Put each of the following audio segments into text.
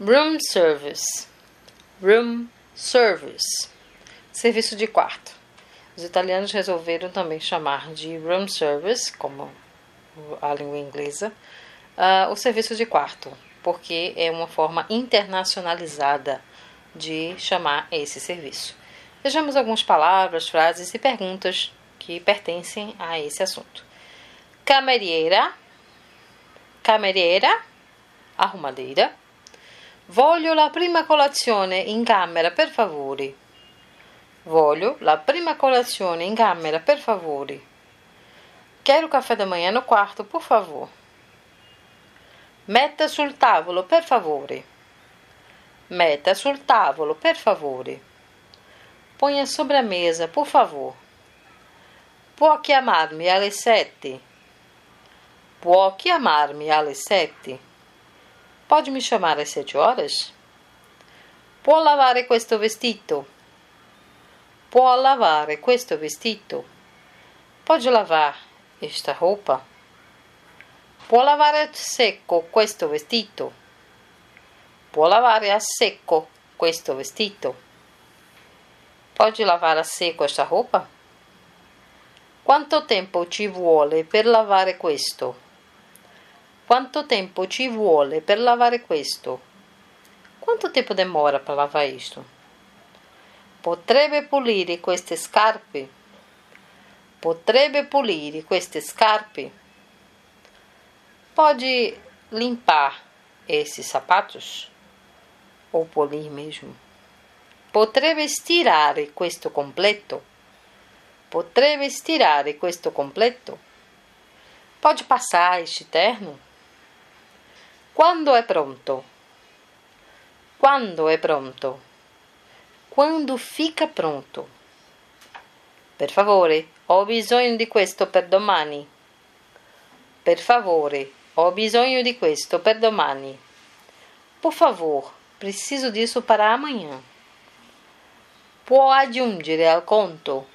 Room service. Room service. Serviço de quarto. Os italianos resolveram também chamar de room service, como a língua inglesa, uh, o serviço de quarto, porque é uma forma internacionalizada de chamar esse serviço. Vejamos algumas palavras, frases e perguntas que pertencem a esse assunto. Cameriera, cameriera, arrumadeira. Voglio la prima colazione in camera, per favore. Voglio la prima colazione in camera, per favore. Quero café da manhã no quarto, por favor. Metta sul tavolo, per favore. Metta sul tavolo, per favore. Ponha sobre a mesa, por favor. Può chiamarmi alle sette? Può chiamarmi alle sette? Pode me chamar às sete horas? Può lavare questo vestito? Può lavare questo vestito? Pode lavar esta roupa? Può lavare a secco questo vestito? Può lavare a secco questo vestito? Pode lavar a secco esta roupa? Quanto tempo ci vuole per lavare questo? Quanto tempo ci vuole per lavare questo? Quanto tempo demora para lavar isto? Potrebbe pulire queste scarpe? Potrebbe pulire queste scarpe? Pode limpar esses sapatos? Ou polir mesmo? Potrebbe stirare questo completo? Potrebbe stirare questo completo? Pode passar este terno? Quando è pronto? Quando è pronto? Quando fica pronto? Per favore, ho bisogno di questo per domani. Per favore, ho bisogno di questo per domani. Por favor, preciso disso para amanhã. Può aggiungere al conto?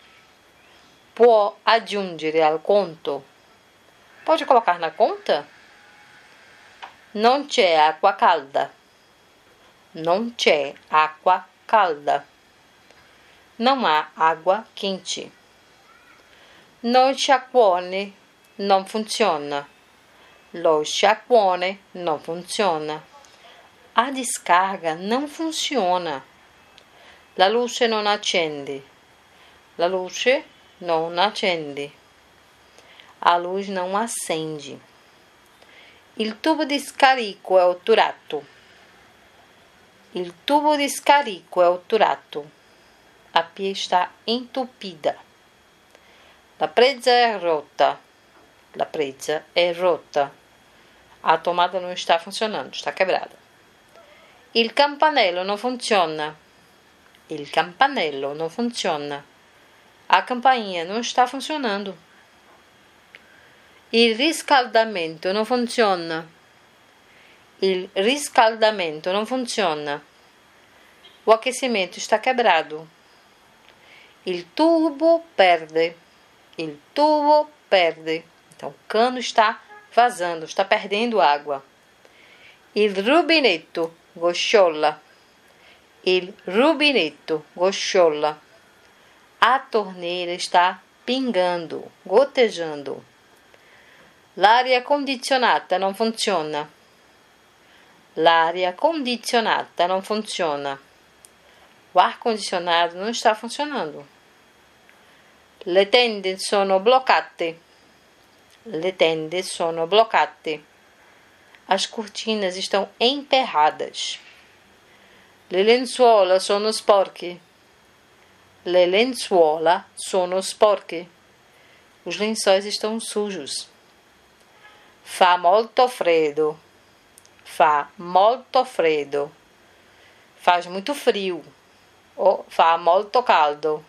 Può aggiungere al conto? Pode colocar na conta? Non c'è acqua calda. Non c'è acqua calda. Não há água quente. Lo sciacquone non funziona. Lo sciacquone non funziona. A descarga não funciona. La luce non accende. La luce non accende. A luz não acende. Il tubo di scarico è otturato. Il tubo di scarico è otturato. A pia está entupida. La presa è rota. La presa è rota. A tomada não está funcionando, está quebrada. Il campanello non funziona. Il campanello non funziona. A campainha não está funcionando. Il riscaldamento non funziona. Il riscaldamento non funziona. O aquecimento está quebrado. Il tubo perde. Il tubo perde. Então, o cano está vazando, está perdendo água. Il rubinetto gosciola. Il rubinetto gosciola. A torneira está pingando, gotejando. L'aria condizionata non funziona. L'aria condizionata non funziona. O ar-condicionado não está funcionando. Le tende sono bloccate. Le tende sono bloccate. As cortinas estão emperradas. Le lenzuola sono sporche. Le lenzuola sono sporche. Os lençóis estão sujos. Fa molto freddo. Fa molto freddo. Faz muito frio. O fa molto caldo.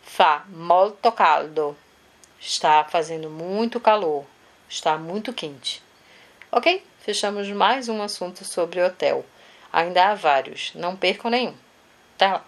Fa molto caldo. Está fazendo muito calor. Está muito quente. Ok? Fechamos mais um assunto sobre hotel. Ainda há vários. Não percam nenhum. Até lá.